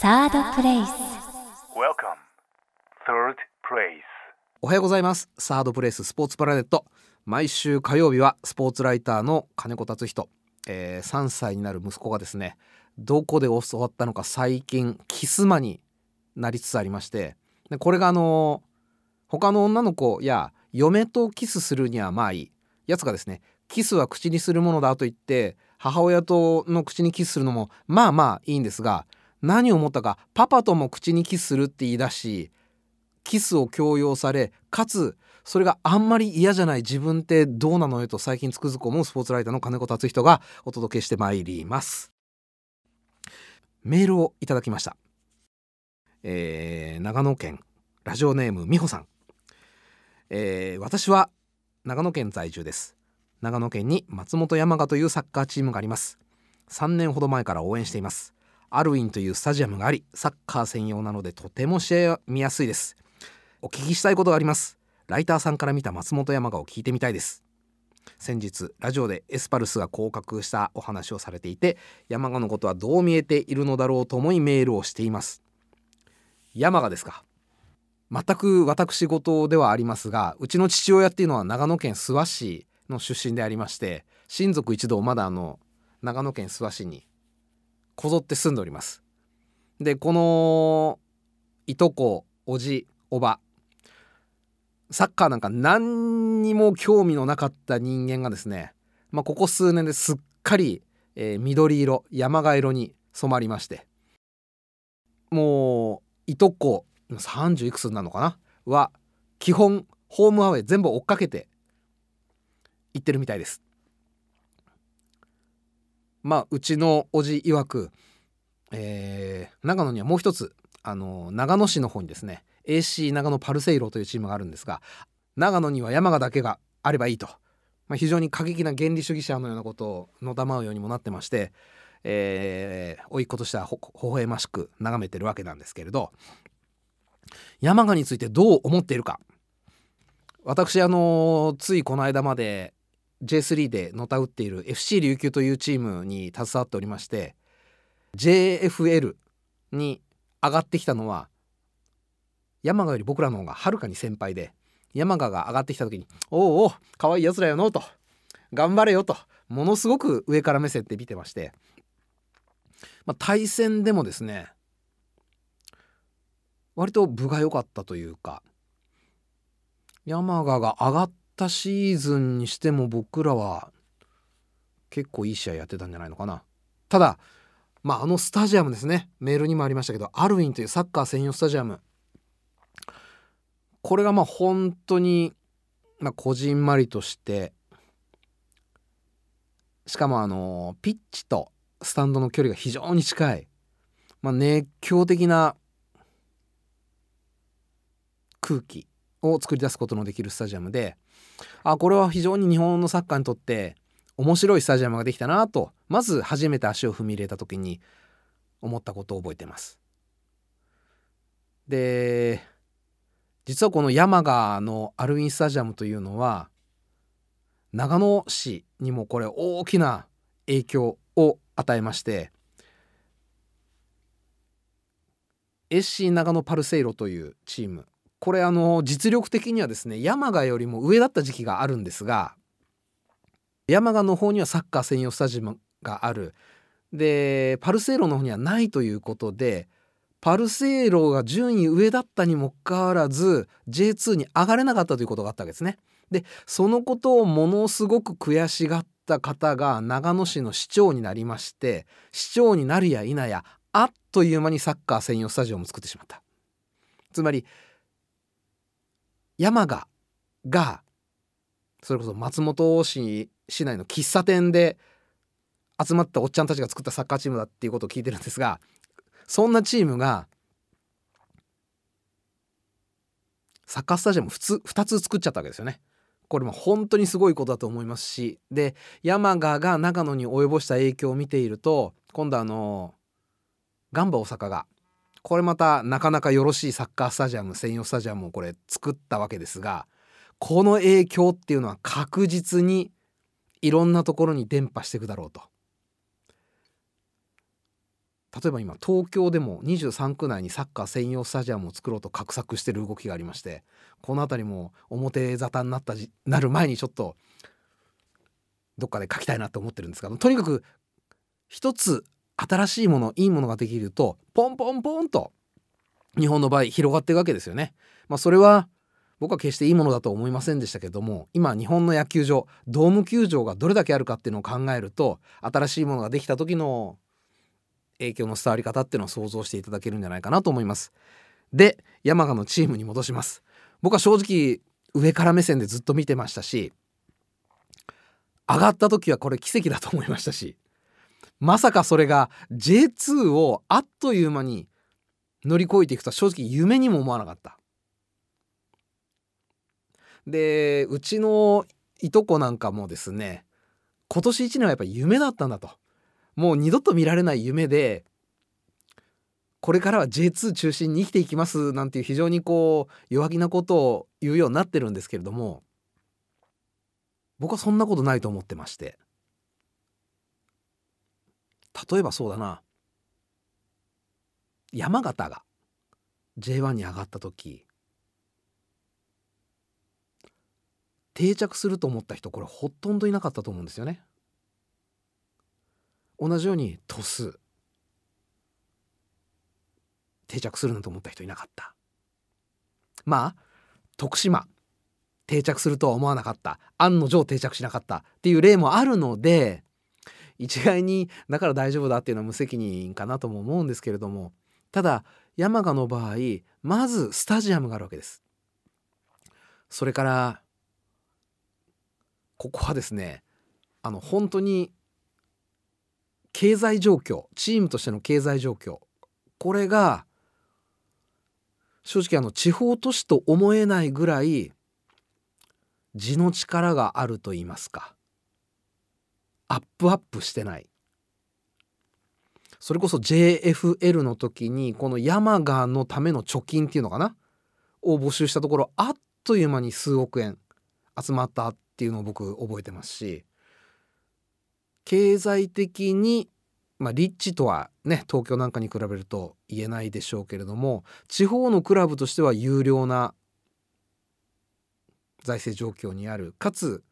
サードプレイス Welcome. Third place. おはようございます。サードプレイススポーツプラネット。毎週火曜日はスポーツライターの金子達人、えー3歳になる息子がですねどこで教わったのか最近キス魔になりつつありまして。でこれがあの他の女の子や嫁とキスするにはまあいいやつがですねキスは口にするものだと言って母親との口にキスするのもまあまあいいんですが何を思ったかパパとも口にキスするって言い出しキスを強要されかつそれがあんまり嫌じゃない自分ってどうなのよと最近つくづく思うスポーツライターの金子達人がお届けしてまいります。メールをいただきました、えー長野県ラジオネームみほさん、えー私は長野県在住です。長野県に松本山雅というサッカーチームがあります。3年ほど前から応援しています。アルウィンというスタジアムがありサッカー専用なのでとても試合を見やすいです。お聞きしたいことがあります。ライターさんから見た松本山雅を聞いてみたいです。先日ラジオでエスパルスが降格したお話をされていて山賀のことはどう見えているのだろうと思いメールをしています。山賀ですか？全く私事ではありますがうちの父親っていうのは長野県諏訪市の出身でありまして親族一同まだあの長野県諏訪市にこぞって住んでおります。でこのいとこおじおばサッカーなんか何にも興味のなかった人間がですね、まあ、ここ数年ですっかり、えー緑色山鹿色に染まりましてもういとこ30いくつになるのかなは基本ホームアウェイ全部追っかけて行ってるみたいです。まあうちのおじ曰く、えー長野にはもう一つあの長野市の方にですね AC 長野パルセイロというチームがあるんですが長野には山賀だけがあればいいと、まあ、非常に過激な原理主義者のようなことをのたまうようにもなってまして、えー、甥っ子としてはほ微笑ましく眺めてるわけなんですけれど山賀についてどう思っているか。私あのついこの間まで J3 でのたうっている FC 琉球というチームに携わっておりまして JFL に上がってきたのは山賀より僕らの方がはるかに先輩で山賀が上がってきた時に「おうおう可愛いやつらよの」と「頑張れよ」とものすごく上から目線で見てまして、まあ、対戦でもですね割と分が良かったというか山賀が上がったシーズンにしても僕らは結構いい試合やってたんじゃないのかな。ただまああのスタジアムですね。メールにもありましたけどアルウィンというサッカー専用スタジアム。これがまあ本当にまあこじんまりとしてしかもあのピッチとスタンドの距離が非常に近い、まあ、熱狂的な空気。を作り出すことのできるスタジアムであこれは非常に日本のサッカーにとって面白いスタジアムができたなとまず初めて足を踏み入れた時に思ったことを覚えてます。で実はこの山賀のアルウィンスタジアムというのは長野市にもこれ大きな影響を与えまして SC 長野パルセイロというチームこれあの実力的にはですね山賀よりも上だった時期があるんですが山賀の方にはサッカー専用スタジアムがあるでパルセイロの方にはないということでパルセイロが順位上だったにもかかわらず J2 に上がれなかったということがあったわけですね。でそのことをものすごく悔しがった方が長野市の市長になりまして市長になるや否やあっという間にサッカー専用スタジアムを作ってしまった。つまり山賀がそれこそ松本市市内の喫茶店で集まったおっちゃんたちが作ったサッカーチームだっていうことを聞いてるんですがそんなチームがサッカースタジアム普通2つ作っちゃったわけですよね。これも本当にすごいことだと思いますしで山賀が長野に及ぼした影響を見ていると今度あのガンバ大阪がこれまたなかなかよろしいサッカースタジアム専用スタジアムをこれ作ったわけですがこの影響っていうのは確実にいろんなところに伝播していくだろうと。例えば今東京でも23区内にサッカー専用スタジアムを作ろうと画策してる動きがありましてこの辺りも表沙汰になったなる前にちょっとどっかで書きたいなと思ってるんですがとにかく一つ新しいものいいものができるとポンポンポンと日本の場合広がっていくわけですよね。まあ、それは僕は決していいものだと思いませんでしたけども今日本の野球場ドーム球場がどれだけあるかっていうのを考えると新しいものができた時の影響の伝わり方っていうのを想像していただけるんじゃないかなと思います。で山賀のチームに戻します。僕は正直上から目線でずっと見てましたし上がった時はこれ奇跡だと思いましたしまさかそれが J2 をあっという間に乗り越えていくとは正直夢にも思わなかった。でうちのいとこなんかもですね今年1年はやっぱ夢だったんだともう二度と見られない夢でこれからは J2 中心に生きていきますなんていう非常にこう弱気なことを言うようになってるんですけれども僕はそんなことないと思ってまして例えばそうだな山形が J1 に上がった時定着すると思った人これほとんどいなかったと思うんですよね。同じように鳥栖定着するなんて思った人いなかった。まあ徳島定着するとは思わなかった案の定定着しなかったっていう例もあるので一概にだから大丈夫だっていうのは無責任かなとも思うんですけれどもただ山鹿の場合まずスタジアムがあるわけです。それからここはですねあの本当に経済状況チームとしての経済状況これが正直あの地方都市と思えないぐらい地の力があると言いますかアップアップしてない。それこそ JFL の時にこの山賀のための貯金っていうのかな？を募集したところあっという間に数億円集まったっていうのを僕覚えてますし経済的にまあ、リッチとはね東京なんかに比べると言えないでしょうけれども地方のクラブとしては有料な財政状況にある。かつ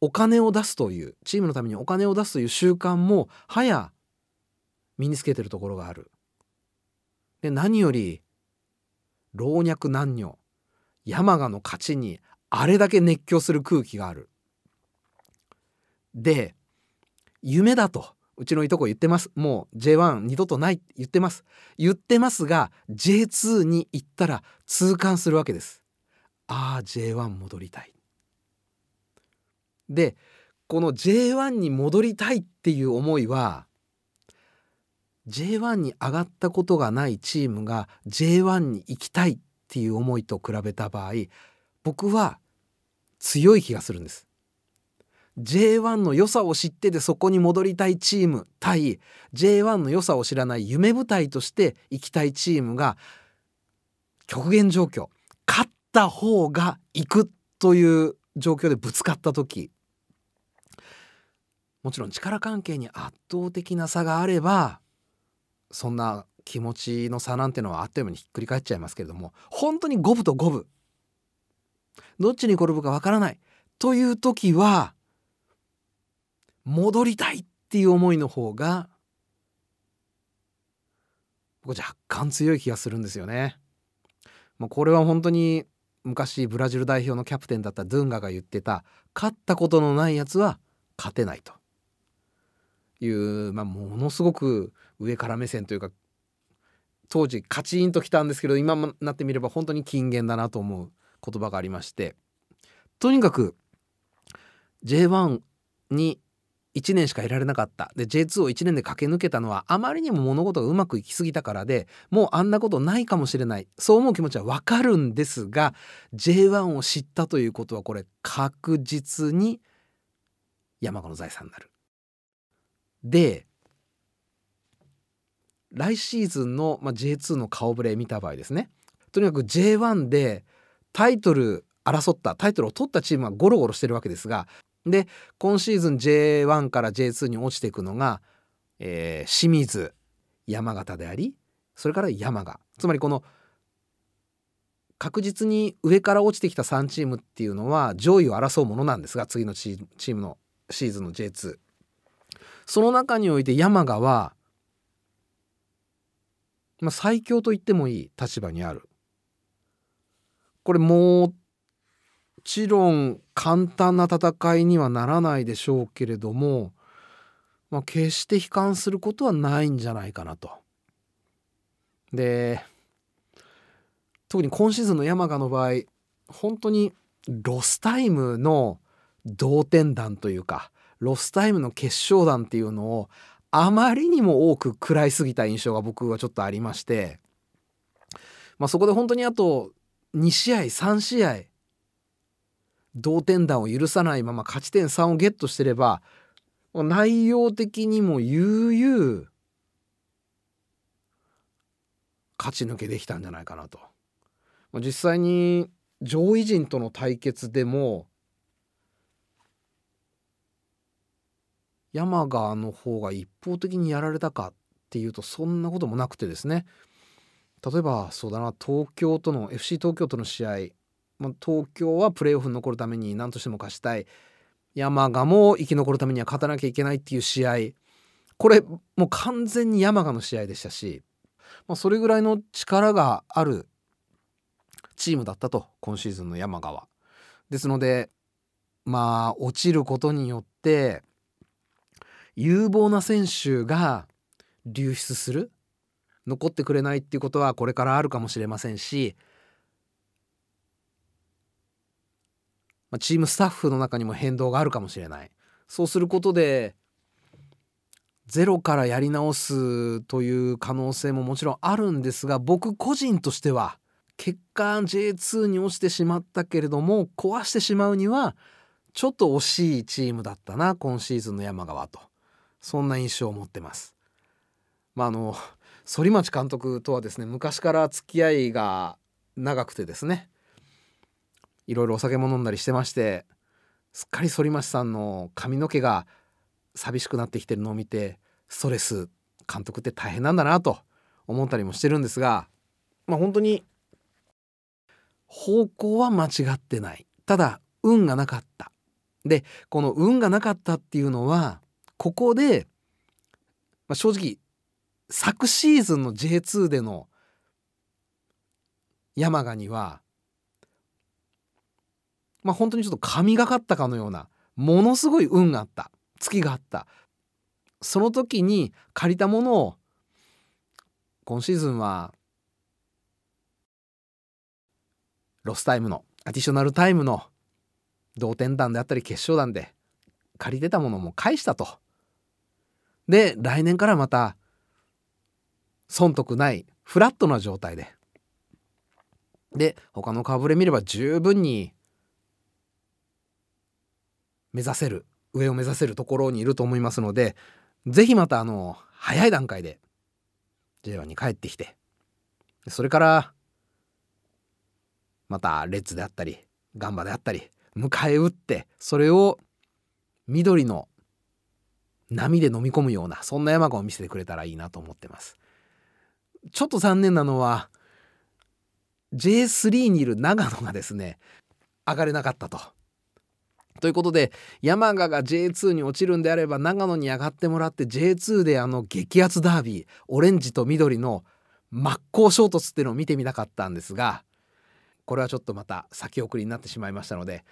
お金を出すというチームのためにお金を出すという習慣もはや身につけてるところがある。で何より老若男女山鹿の勝ちにあれだけ熱狂する空気がある。で夢だとうちのいとこ言ってますもう J1 二度とないって言ってます言ってますが J2 に行ったら痛感するわけですああ J1 戻りたいでこの J1 に戻りたいっていう思いは J1 に上がったことがないチームが J1 に行きたいっていう思いと比べた場合僕は強い気がするんです。J1 の良さを知ってでそこに戻りたいチーム対 J1 の良さを知らない夢舞台として行きたいチームが極限状況勝った方が行くという状況でぶつかった時もちろん力関係に圧倒的な差があればそんな気持ちの差なんてのはあっという間にひっくり返っちゃいますけれども本当に五分と五分。どっちに転ぶかわからない。という時は戻りたいっていう思いの方が僕若干強い気がするんですよね。もうこれは本当に昔ブラジル代表のキャプテンだったドゥンガが言ってた勝ったことのないやつは勝てないと。いう、まあ、ものすごく上から目線というか当時カチンときたんですけど今になってみれば本当に金言だなと思う言葉がありまして。とにかく J1 に1年しかいられなかった。で J2 を1年で駆け抜けたのはあまりにも物事がうまくいきすぎたからでもうあんなことないかもしれない。そう思う気持ちはわかるんですが J1 を知ったということはこれ確実に山子の財産になる。で来シーズンの、まあ、J2 の顔ぶれ見た場合ですね。とにかく J1 でタイトル争ったタイトルを取ったチームはゴロゴロしてるわけですがで今シーズン J1 から J2 に落ちていくのが、えー、清水山形でありそれから山賀。つまりこの確実に上から落ちてきた3チームっていうのは上位を争うものなんですが次のチームのシーズンの J2 その中において山賀は、まあ、最強と言ってもいい立場にあるこれもちろん簡単な戦いにはならないでしょうけれども、まあ、決して悲観することはないんじゃないかなと。で特に今シーズンの山雅の場合本当にロスタイムの同点弾というかロスタイムの決勝弾っていうのをあまりにも多く食らいすぎた印象が僕はちょっとありまして、まあ、そこで本当にあと2試合3試合同点弾を許さないまま勝ち点3をゲットしてれば内容的にも悠々勝ち抜けできたんじゃないかなと。実際に上位陣との対決でも山川の方が一方的にやられたかっていうとそんなこともなくてですね。例えばそうだな東京との FC 東京との試合、まあ、東京はプレーオフに残るために何としても勝ちたい。山賀も生き残るためには勝たなきゃいけないっていう試合。これもう完全に山賀の試合でしたし、まあ、それぐらいの力があるチームだったと今シーズンの山川ですのでまあ落ちることによって有望な選手が流出する？残ってくれないっていうことはこれからあるかもしれませんし、ま、チームスタッフの中にも変動があるかもしれない。そうすることでゼロからやり直すという可能性ももちろんあるんですが僕個人としては結果 J2 に落ちてしまったけれども壊してしまうにはちょっと惜しいチームだったな今シーズンの山川と。そんな印象を持ってます。まああの反町監督とはですね昔から付き合いが長くてですねいろいろお酒も飲んだりしてましてすっかり反町さんの髪の毛が寂しくなってきてるのを見てストレス監督って大変なんだなと思ったりもしてるんですがまあ本当に方向は間違ってないただ運がなかったでこの運がなかったっていうのはここで、まあ、正直昨シーズンの J2 での山賀にはまあ本当にちょっと神がかったかのようなものすごい運があった月があったその時に借りたものを今シーズンはロスタイムのアディショナルタイムの同点弾であったり決勝弾で借りてたものも返したと。で来年からまた損得ないフラットな状態で。で他の顔ぶれ見れば十分に目指せる上を目指せるところにいると思いますので是非またあの早い段階で J1 に帰ってきてそれからまたレッツであったりガンバであったり迎え撃ってそれを緑の波で飲み込むようなそんな山川を見せてくれたらいいなと思ってますちょっと残念なのは J3 にいる長野がですね上がれなかったと。ということで山賀が J2 に落ちるんであれば長野に上がってもらって J2 であの激アツダービーオレンジと緑の真っ向衝突っていうのを見てみたかったんですがこれはちょっとまた先送りになってしまいましたので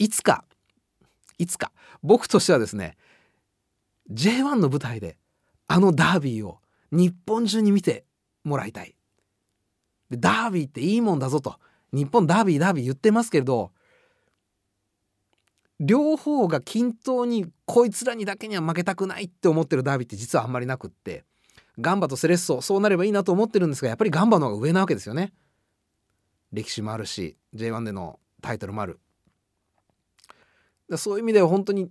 いつかいつか僕としてはですね J1 の舞台であのダービーを日本中に見てもらいたい。でダービーっていいもんだぞと日本ダービーダービー言ってますけれど両方が均等にこいつらにだけには負けたくないって思ってるダービーって実はあんまりなくってガンバとセレッソそうなればいいなと思ってるんですがやっぱりガンバの方が上なわけですよね。歴史もあるし J1 でのタイトルもある。そういう意味では本当に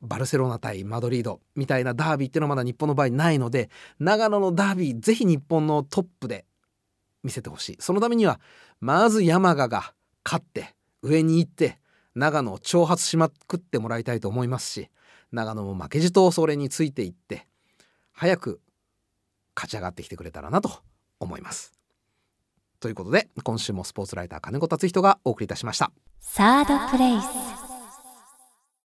バルセロナ対マドリードみたいなダービーっていうのはまだ日本の場合ないので長野のダービーぜひ日本のトップで見せてほしい。そのためにはまず山賀が勝って上に行って長野を挑発しまくってもらいたいと思いますし長野も負けじとそれについていって早く勝ち上がってきてくれたらなと思います。ということで今週もスポーツライター金子達人がお送りいたしました。サードプレイス